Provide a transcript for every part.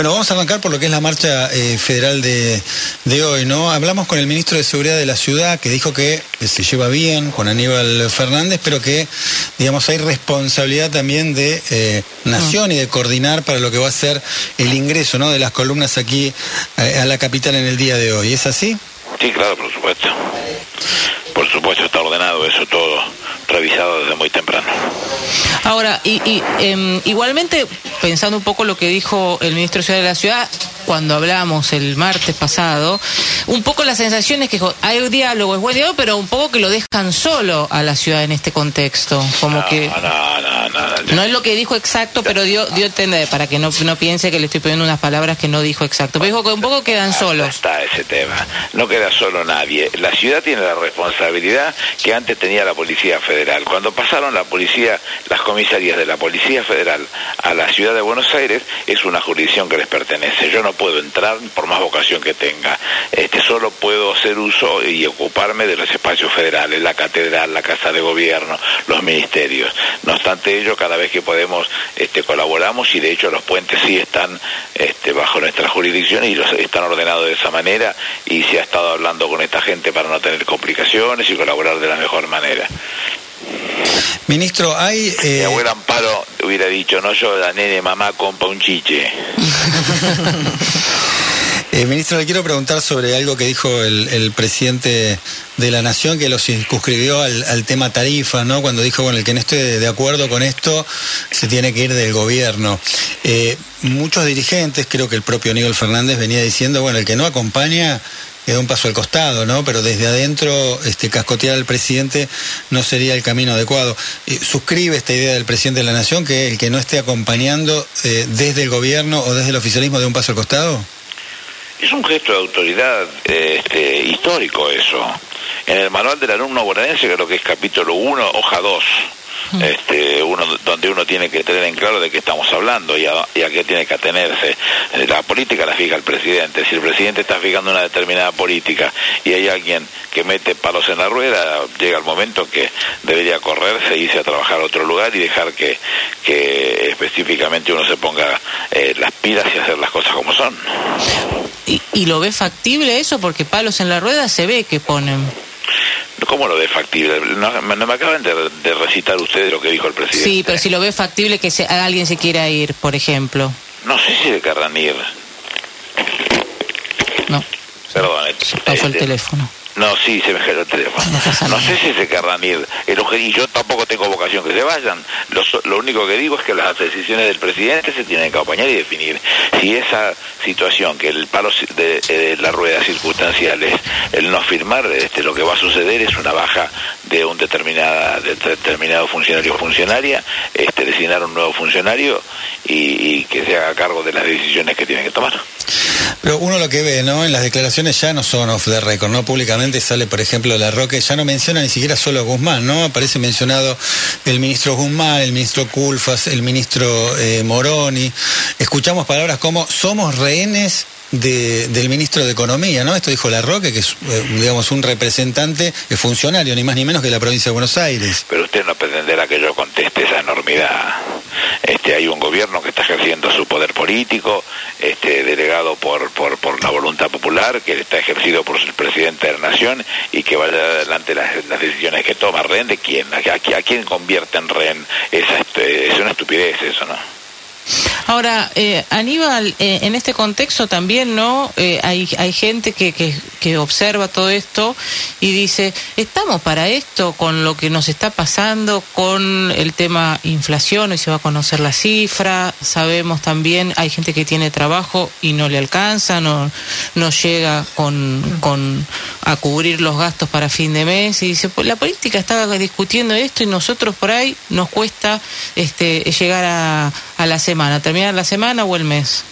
Bueno, vamos a arrancar por lo que es la marcha eh, federal de, de, hoy, ¿no? Hablamos con el ministro de Seguridad de la ciudad que dijo que se lleva bien con Aníbal Fernández, pero que, digamos, hay responsabilidad también de eh, Nación y de coordinar para lo que va a ser el ingreso, ¿no? De las columnas aquí eh, a la capital en el día de hoy. ¿Es así? Sí, claro, por supuesto. Por supuesto está ordenado eso todo, revisado desde muy temprano. Ahora, y, y eh, igualmente, pensando un poco lo que dijo el ministro de Ciudad de la Ciudad, cuando hablamos el martes pasado, un poco la sensación es que hay diálogo, es buen diálogo, pero un poco que lo dejan solo a la ciudad en este contexto. Como no, que. No, no, no, no, es lo que dijo exacto, pero dio, dio entender, para que no, no piense que le estoy poniendo unas palabras que no dijo exacto. Pero dijo que un poco quedan solos. está ese tema. No queda solo nadie. La ciudad tiene la responsabilidad que antes tenía la Policía Federal. Cuando pasaron la policía, las comisarías de la Policía Federal a la ciudad de Buenos Aires, es una jurisdicción que les pertenece. Yo no puedo entrar por más vocación que tenga. Este, solo puedo hacer uso y ocuparme de los espacios federales, la catedral, la casa de gobierno, los ministerios. No obstante ello, cada vez que podemos este, colaboramos y de hecho los puentes sí están este, bajo nuestra jurisdicción y los, están ordenados de esa manera y se ha estado hablando con esta gente para no tener complicaciones y colaborar de la mejor manera. Ministro, hay... Eh... Mi abuela Amparo hubiera dicho, no yo, la nene, mamá, compa un chiche. eh, ministro, le quiero preguntar sobre algo que dijo el, el presidente de la Nación, que lo circunscribió al, al, tema tarifa, ¿no? Cuando dijo, bueno, el que no esté de acuerdo con esto se tiene que ir del gobierno. Eh, muchos dirigentes, creo que el propio Aníbal Fernández venía diciendo, bueno, el que no acompaña queda un paso al costado, ¿no? Pero desde adentro, este, cascotear al presidente no sería el camino adecuado. Eh, ¿Suscribe esta idea del presidente de la Nación que el que no esté acompañando eh, desde el gobierno o desde el oficialismo de un paso al costado? Es un gesto de autoridad este, histórico eso. En el manual del alumno bonaerense, creo que es capítulo 1, hoja 2, este, uno, donde uno tiene que tener en claro de qué estamos hablando y a, y a, qué tiene que atenerse. La política la fija el presidente. Si el presidente está fijando una determinada política y hay alguien que mete palos en la rueda, llega el momento que debería correrse, irse a trabajar a otro lugar y dejar que, que específicamente uno se ponga eh, las pilas y hacer las cosas como son. ¿Y, ¿Y lo ve factible eso? Porque palos en la rueda se ve que ponen. ¿Cómo lo ve factible? No, no me acaban de, de, recitar ustedes lo que dijo el presidente. Sí, pero si lo ve factible que se, alguien se quiera ir, por ejemplo. No sé si le querrán ir. No. Perdón. Pasó este, el teléfono. No, sí, se me cayó el teléfono. No sé si se querrán ir. El y yo tampoco tengo vocación que se vayan. Lo, lo, único que digo es que las decisiones del presidente se tienen que acompañar y definir. Si esa situación, que el palo de, de la rueda circunstancial es el no firmar, este, lo que va a suceder es una baja de un determinada, de determinado funcionario o funcionaria, este, designar un nuevo funcionario y, y que se haga cargo de las decisiones que tiene que tomar. Pero uno lo que ve, ¿no? En las declaraciones ya no son off the record, ¿no? Públicamente sale, por ejemplo, La Roque, ya no menciona ni siquiera solo a Guzmán, ¿no? Aparece mencionado el ministro Guzmán, el ministro Culfas, el ministro eh, Moroni. Escuchamos palabras como somos rehenes de, del ministro de Economía, ¿no? Esto dijo La Roque, que es, eh, digamos, un representante, es funcionario, ni más ni menos que la provincia de Buenos Aires. Pero usted no pretenderá que yo conteste esa enormidad. Este, hay un gobierno que está ejerciendo su poder político, este, delegado por, por, la voluntad popular, que está ejercido por el presidente de la Nación y que vaya adelante las, las decisiones que toma. ¿Rehén de quién? ¿A, a, a quién convierte en rehén? Esa, este, es una estupidez eso, ¿no? Ahora, eh, Aníbal, eh, en este contexto también, ¿no? Eh, hay, hay gente que, que, observa todo esto y dice, estamos para esto con lo que nos está pasando, con el tema inflación, hoy se va a conocer la cifra, sabemos también, hay gente que tiene trabajo y no le alcanza, no, no llega con, con a cubrir los gastos para fin de mes y dice, pues la política está discutiendo esto y nosotros por ahí nos cuesta este, llegar a, a la semana, terminar la semana o el mes?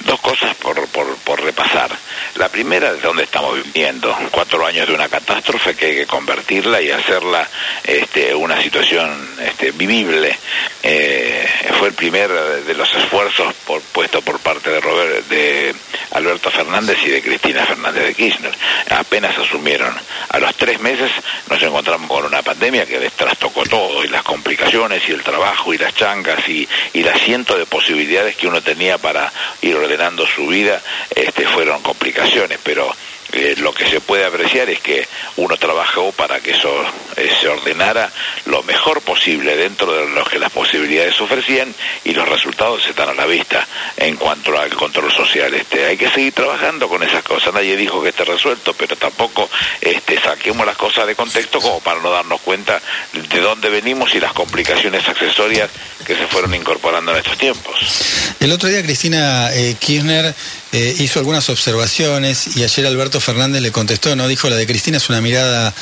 Dos cosas por, por, por repasar. La primera es donde estamos viviendo, cuatro años de una catástrofe que hay que convertirla y hacerla este, una situación este, vivible. Eh, fue el primer de los esfuerzos por, puesto por parte de, Robert, de Alberto Fernández y de Cristina Fernández de Kirchner. Apenas asumieron. A los tres meses nos encontramos con una pandemia que les trastocó todo, y las complicaciones, y el trabajo, y las changas, y, y el asiento de posibilidades que uno tenía para ir ordenando su vida, este, fueron complicaciones, pero eh, lo que se puede apreciar es que uno trabajó para que eso eh, se ordenara lo mejor posible dentro de lo que las posibilidades ofrecían y los resultados están a la vista en cuanto al control social. Este, hay que seguir trabajando con esas cosas. Nadie dijo que esté resuelto, pero tampoco este, saquemos las cosas de contexto como para no darnos cuenta de dónde venimos y las complicaciones accesorias que se fueron incorporando en estos tiempos. El otro día Cristina eh, Kirchner eh, hizo algunas observaciones y ayer Alberto Fernández le contestó, ¿no? Dijo, la de Cristina es una mirada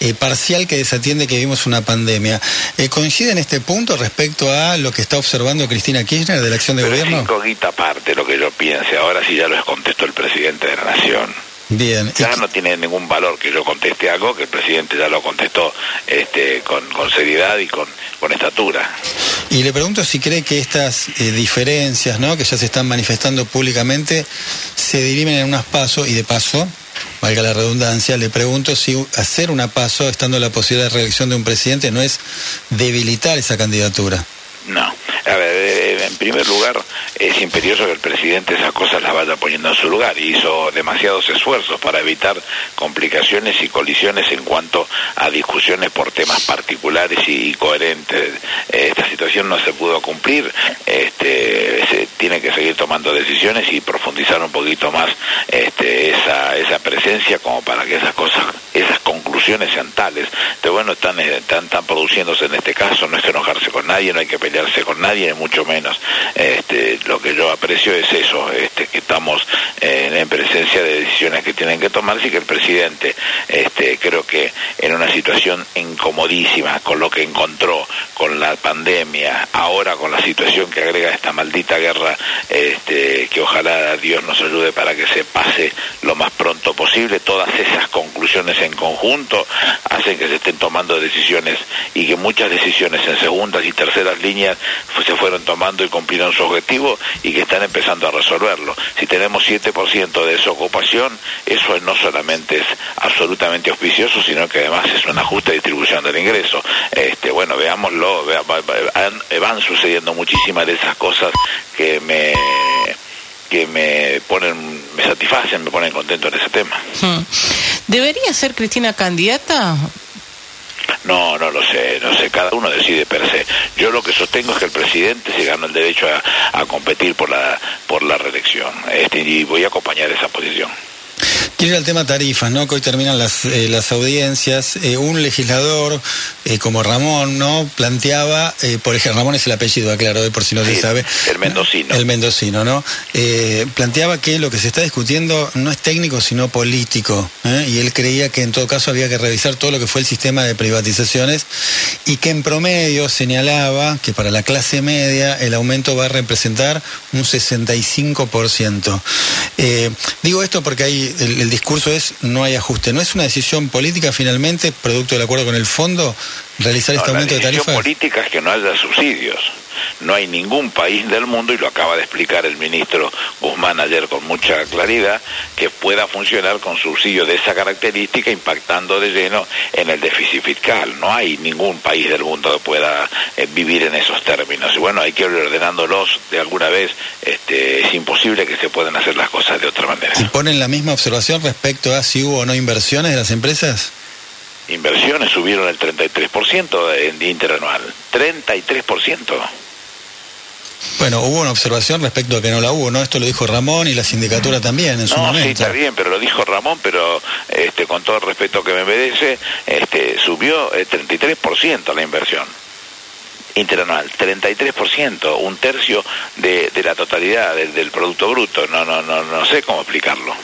eh, parcial que desatiende que vivimos una pandemia. Eh, ¿Coincide en este punto respecto a lo que está observando Cristina Kirchner de la acción de Pero gobierno? Es incógnita aparte lo que yo piense. Ahora sí ya lo contestó el presidente de la Nación. Bien. Ya no tiene ningún valor que yo conteste algo que el presidente ya lo contestó este, con, con seriedad y con, con estatura. Y le pregunto si cree que estas eh, diferencias, ¿no? que ya se están manifestando públicamente, se dirimen en unas pasos y de paso, valga la redundancia, le pregunto si hacer una paso, estando la posibilidad de reelección de un presidente, no es debilitar esa candidatura. No. A ver, eh, en primer lugar, es imperioso que el presidente esas cosas las vaya poniendo en su lugar. Hizo demasiados esfuerzos para evitar complicaciones y colisiones en cuanto a discusiones por temas particulares y, coherentes. Eh, esta situación no se pudo cumplir. Este, se tiene que seguir tomando decisiones y profundizar un poquito más este, esa, esa presencia como para que esas cosas, esas conclusiones sean tales. Entonces, bueno, están, están, produciéndose en este caso. No es enojarse con nadie, no hay que con nadie, mucho menos. Este, lo que yo aprecio es eso, este, que estamos eh, en presencia de decisiones que tienen que tomarse y que el presidente, este, creo que en una situación incomodísima con lo que encontró, con la pandemia, ahora con la situación que agrega esta maldita guerra, este, que ojalá Dios nos ayude para que se pase lo más pronto posible, todas esas conclusiones en conjunto hacen que se estén tomando decisiones y que muchas decisiones en segundas y terceras líneas se fueron tomando y cumplieron su objetivo y que están empezando a resolverlo. Si tenemos 7% de desocupación, eso no solamente es absolutamente auspicioso, sino que además es una justa distribución del ingreso. Este, bueno, veámoslo, van sucediendo muchísimas de esas cosas que me que me ponen, me satisfacen, me ponen contento en ese tema. Hmm. ¿Debería ser Cristina candidata? No, no lo sé, no sé, cada uno decide per se. Yo lo que sostengo es que el presidente se ganó el derecho a, a competir por la por la reelección este, y voy a acompañar esa posición. Quiero ir al tema tarifas, ¿no? Que hoy terminan las, eh, las audiencias. Eh, un legislador eh, como Ramón, ¿no? Planteaba, por ejemplo, Ramón es el apellido, aclaro, por si no Sí, se sabe. el mendocino. El mendocino, ¿no? Planteaba que lo que se está discutiendo no es técnico, sino político. Y él creía que en todo caso había que revisar todo lo que fue el sistema de privatizaciones y que en promedio señalaba que para la clase media el aumento va a representar un 65%. Eh, digo esto porque hay, el, el discurso es no hay ajuste. ¿No es una decisión política finalmente, producto del acuerdo con el fondo, realizar este aumento la de decisión tarifas? política es que no haya subsidios. No hay ningún país del mundo, y lo acaba de explicar el ministro Guzmán ayer con mucha claridad, que pueda funcionar con subsidios de esa característica impactando de lleno en el déficit fiscal. No hay ningún país del mundo que pueda eh, vivir en esos términos. Y bueno, hay que ir ordenándolos de alguna vez. Este, es imposible que se puedan hacer las cosas de otra manera. ¿Y ponen la misma observación respecto a si hubo o no inversiones de las empresas? Inversiones subieron el 33% en interanual. 33%. Bueno, hubo una observación respecto a que no la hubo, ¿no? Esto lo dijo Ramón y la sindicatura también en su No, sí, momento. está bien, pero lo dijo Ramón, pero este, con todo el respeto que me merece, este, subió el 33% la inversión interanual, 33%, un tercio de, de la totalidad del, del Producto Bruto. No, no, no, no sé cómo explicarlo.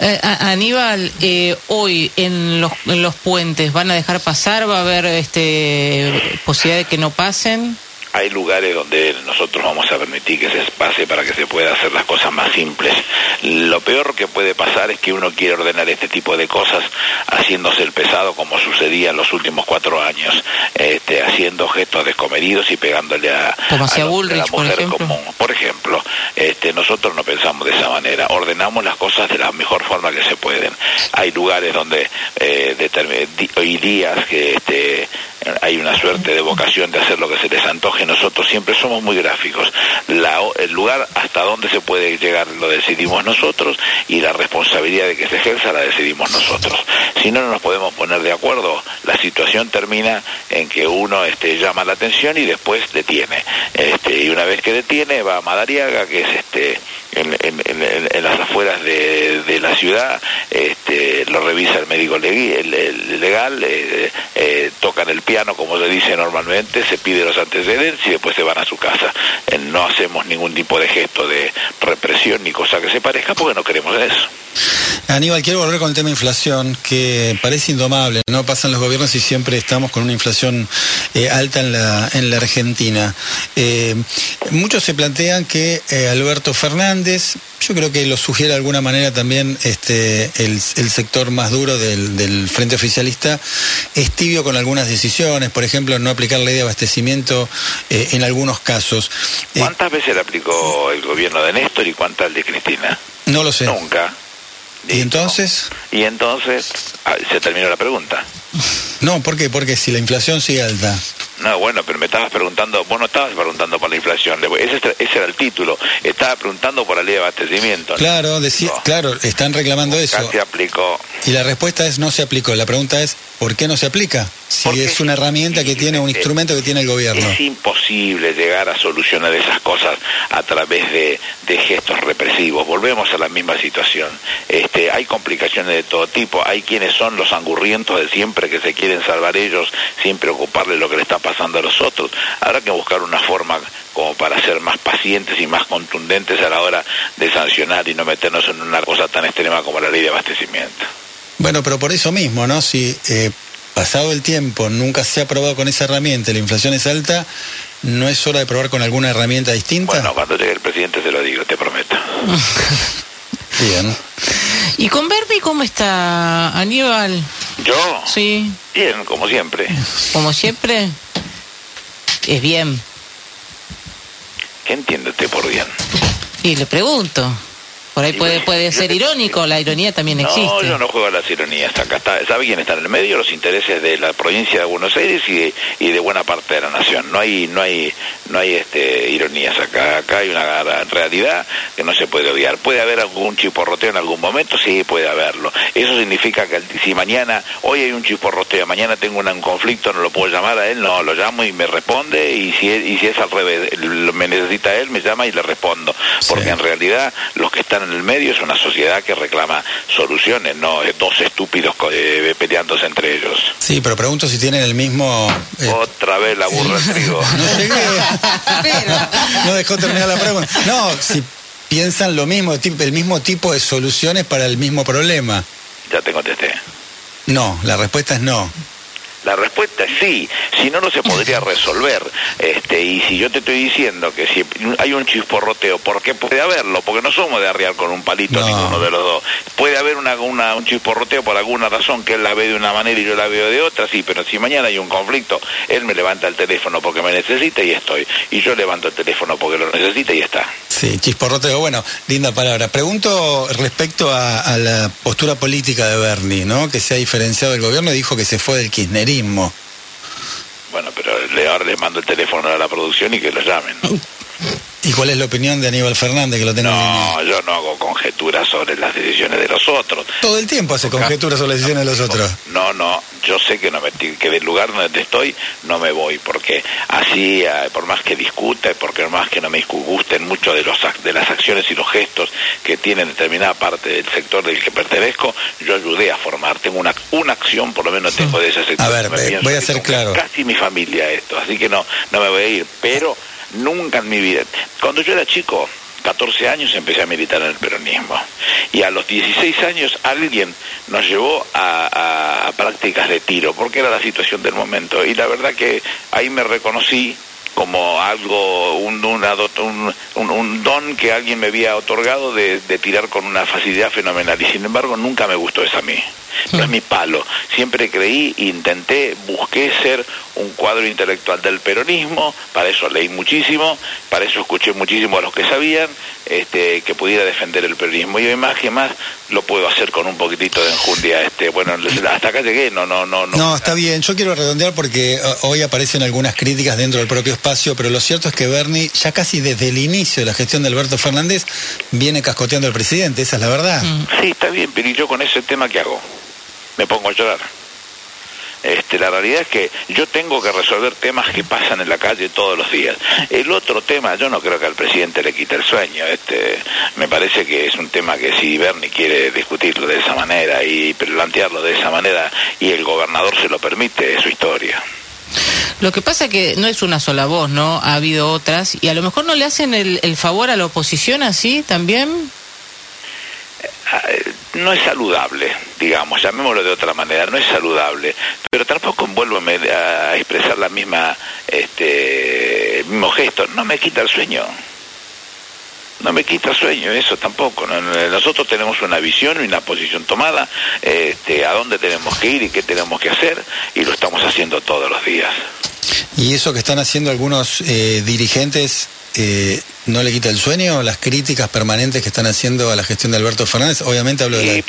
Eh, Aníbal, eh, hoy en los, en los puentes, ¿van a dejar pasar? ¿Va a haber este, posibilidad de que no pasen? Hay lugares donde nosotros vamos a permitir que se pase para que se pueda hacer las cosas más simples. Lo peor que puede pasar es que uno quiere ordenar este tipo de cosas haciéndose el pesado como sucedía en los últimos cuatro años, este, haciendo gestos descomedidos y pegándole a, Como a lo- a Bullrich, la por mujer ejemplo. común. Por ejemplo, este, nosotros no pensamos de esa manera, ordenamos las cosas de la mejor forma que se pueden. Hay lugares donde eh, hoy días que este, hay una suerte de vocación de hacer lo que se les antoje, nosotros siempre somos muy gráficos. el lugar hasta donde se puede llegar lo decidimos nosotros y la responsabilidad de que se ejerza la decidimos nosotros. Si no, no nos podemos poner de acuerdo, la situación termina en que uno este, llama la atención y después detiene. Este, y una vez que detiene va a Madariaga, que es este en, las afueras de, la ciudad, este, lo revisa el médico legal, eh, eh, tocan el piano como se dice normalmente, se pide los antecedentes y después se van a su casa. Eh, no hacemos ningún tipo de gesto de represión ni cosa que se parezca porque no queremos eso. Aníbal, quiero volver con el tema inflación, que parece indomable, ¿no? Pasan los gobiernos y siempre estamos con una inflación alta en la, en la Argentina. muchos se plantean que Alberto Fernández yo creo que lo sugiere de alguna manera también este, el, sector más duro del, Frente Oficialista, es tibio con algunas decisiones, por ejemplo, no aplicar ley de abastecimiento eh, en algunos casos. Eh, ¿Cuántas veces le aplicó el gobierno de Néstor y cuántas el de Cristina? No lo sé. Nunca. ¿Y entonces? Y entonces ah, se terminó la pregunta. No, ¿por qué? Porque si la inflación sigue alta. No, bueno, pero me estabas preguntando, vos no estabas preguntando por la inflación, ese, ese era el título, estaba preguntando por la ley de abastecimiento. Claro, decía, claro, están reclamando eso. Se aplicó. Y la respuesta es no se aplicó, la pregunta es ¿por qué no se aplica? Si es una herramienta que tiene, un instrumento que tiene el gobierno. Es imposible llegar a solucionar esas cosas a través de, de gestos represivos, volvemos a la misma situación. Este, hay complicaciones de todo tipo, hay quienes son los angurrientos de siempre que se quieren salvar ellos sin preocuparles lo que le está pasando a los otros. Habrá que buscar una forma como para ser más pacientes y más contundentes a la hora de sancionar y no meternos en una cosa tan extrema como la ley de abastecimiento. Bueno, pero por eso mismo, ¿no? Si eh, pasado el tiempo nunca se ha probado con esa herramienta, la inflación es alta, ¿no es hora de probar con alguna herramienta distinta? Bueno, cuando llegue el presidente se lo digo, te prometo. Bien. ¿Y con Bernie cómo está Aníbal? ¿Yo? Sí. Bien, como siempre. ¿Como siempre? Es bien. ¿Qué entiende usted por bien? Y le pregunto. Por ahí puede, puede ser irónico, la ironía también existe. No, yo no juego a las ironías. Acá está, ¿Sabe quién está en el medio? Los intereses de la provincia de Buenos Aires y de, y de buena parte de la nación. No hay no hay no hay este ironías acá. Acá hay una realidad que no se puede odiar. ¿Puede haber algún chiporroteo en algún momento? Sí, puede haberlo. Eso significa que si mañana, hoy hay un chiporroteo, mañana tengo un, conflicto, no lo puedo llamar a él, no, lo llamo y me responde y si es, y si es al revés, me necesita él, me llama y le respondo. Porque en realidad los que están en el medio es una sociedad que reclama soluciones, no dos estúpidos eh, peleándose entre ellos. Sí, pero pregunto si tienen el mismo... Eh, Otra vez la burra trigo. no llegué. no dejó terminar la pregunta. No, si piensan lo mismo, el mismo tipo de soluciones para el mismo problema. Ya te contesté. No, la respuesta es no. La respuesta es sí, si no, no se podría resolver. Este, y si yo te estoy diciendo que si hay un chisporroteo, ¿por qué puede haberlo? Porque no somos de arriar con un palito ninguno de los dos. Puede haber una, un chisporroteo por alguna razón que él la ve de una manera y yo la veo de otra, sí, pero si mañana hay un conflicto, él me levanta el teléfono porque me necesita y estoy. Y yo levanto el teléfono porque lo necesita y está. Sí, chisporroteo, bueno, linda palabra. Pregunto respecto a, a la postura política de Bernie, ¿no? Que se ha diferenciado del gobierno y dijo que se fue del kirchnerismo bueno, pero le, ahora les mando el teléfono a la producción y que lo llamen. ¿Y cuál es la opinión de Aníbal Fernández que lo tenga No, yo no hago conjeturas sobre las decisiones de los otros. Todo el tiempo hace conjeturas sobre las decisiones de los otros. No, no, yo sé que no me, que del lugar donde estoy no me voy porque así eh, por más que discute, porque por más que no me gusten mucho de los de las acciones y los gestos que tienen determinada parte del sector del que pertenezco, yo ayudé a formar, tengo una una acción por lo menos tengo de ese sector. A ver, voy a ser claro. Casi mi familia esto, así que no no me voy a ir, pero Nunca en mi vida. Cuando yo era chico, 14 años, empecé a militar en el peronismo. Y a los 16 años alguien nos llevó a, prácticas de tiro, porque era la situación del momento. Y la verdad que ahí me reconocí como algo, un, un, don que alguien me había otorgado de, de, tirar con una facilidad fenomenal. Y sin embargo nunca me gustó eso a mí. No es mi palo. Siempre creí, intenté, busqué ser un cuadro intelectual del peronismo, para eso leí muchísimo, para eso escuché muchísimo a los que sabían, este, que pudiera defender el peronismo. Y hoy más que más lo puedo hacer con un poquitito de enjundia. Este, bueno, hasta acá llegué, no, no, no. No, no está bien. Yo quiero redondear porque uh, hoy aparecen algunas críticas dentro del propio espacio, pero lo cierto es que Bernie, ya casi desde el inicio de la gestión de Alberto Fernández, viene cascoteando al presidente, esa es la verdad. Sí, está bien, pero ¿y yo con ese tema qué hago? Me pongo a llorar. Este, la realidad es que yo tengo que resolver temas que pasan en la calle todos los días. El otro tema, yo no creo que al presidente le quite el sueño. Este, me parece que es un tema que si Bernie quiere discutirlo de esa manera y plantearlo de esa manera y el gobernador se lo permite, es su historia. Lo que pasa que no es una sola voz, ¿no? Ha habido otras y a lo mejor no le hacen el, el favor a la oposición así también no es saludable, digamos, llamémoslo de otra manera, no es saludable, pero tampoco vuelvo a expresar la misma, este, el mismo gesto, no me quita el sueño. No me quita el sueño, eso tampoco. Nosotros tenemos una visión y una posición tomada, este, a dónde tenemos que ir y qué tenemos que hacer, y lo estamos haciendo todos los días. Y eso que están haciendo algunos eh, dirigentes eh, no le quita el sueño las críticas permanentes que están haciendo a la gestión de Alberto Fernández. Obviamente hablo del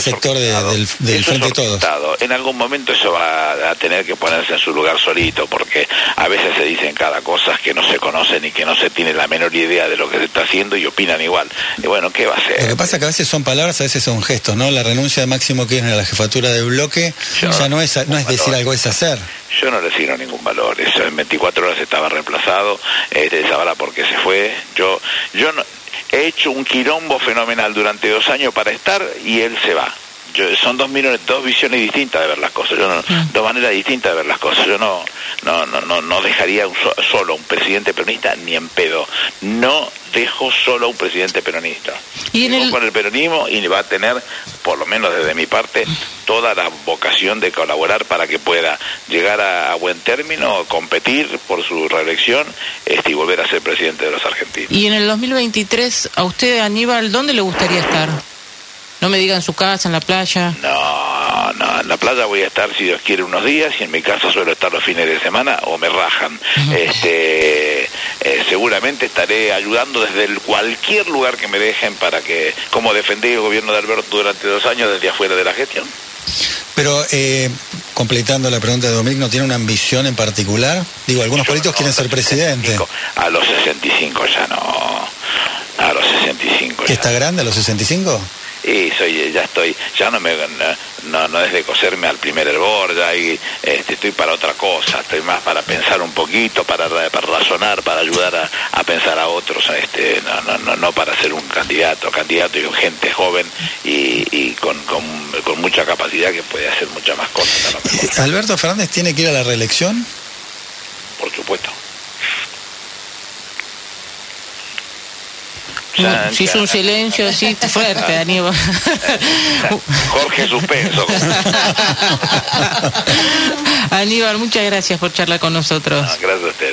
sector del, Frente de Todos. En algún momento eso va a tener que ponerse en su lugar solito, porque a veces se dicen cada cosa que no se conocen y que no se tiene la menor idea de lo que se está haciendo y opinan igual. Y bueno, ¿qué va a ser? Lo que pasa es que a veces son palabras, a veces son gestos, ¿no? La renuncia de Máximo Kirchner a la jefatura del bloque ya no es, no es decir algo, es hacer. Yo no le signo ningún valor. Eso en 24 horas estaba reemplazado. Este, sabrá por qué se fue. Yo, yo no, he hecho un quirombo fenomenal durante dos años para estar y él se va. Yo, son dos, dos visiones distintas de ver las cosas, yo no, mm. dos maneras distintas de ver las cosas. Yo no, no, no, no, dejaría un solo un presidente peronista ni en pedo. No dejo solo a un presidente peronista. Y en el... con el peronismo y va a tener, por lo menos desde mi parte, toda la vocación de colaborar para que pueda llegar a, buen término, competir por su reelección este, y volver a ser presidente de los argentinos. Y en el 2023, a usted, Aníbal, ¿dónde le gustaría estar? No me digan su casa, en la playa. No, no, en la playa voy a estar si Dios quiere unos días y en mi casa suelo estar los fines de semana o me rajan. este, eh, seguramente estaré ayudando desde el cualquier lugar que me dejen para que, como defendí el gobierno de Alberto durante dos años desde afuera de la gestión. Pero, eh, completando la pregunta de Dominic, ¿no tiene una ambición en particular? Digo, algunos políticos quieren ser presidente. A los 65 ya no. A los 65 ¿Que está grande a los 65? Y soy ya estoy ya no me no, no es de coserme al primer hervor ya este, estoy para otra cosa estoy más para pensar un poquito para, para razonar para ayudar a, a, pensar a otros este no, no, no, no para ser un candidato candidato y gente joven y, y con, con, con, mucha capacidad que puede hacer muchas más cosas Alberto Fernández tiene que ir a la reelección. Por supuesto si es un silencio así fuerte, Aníbal. Jorge suspenso. Aníbal, muchas gracias por charlar con nosotros. gracias a ustedes.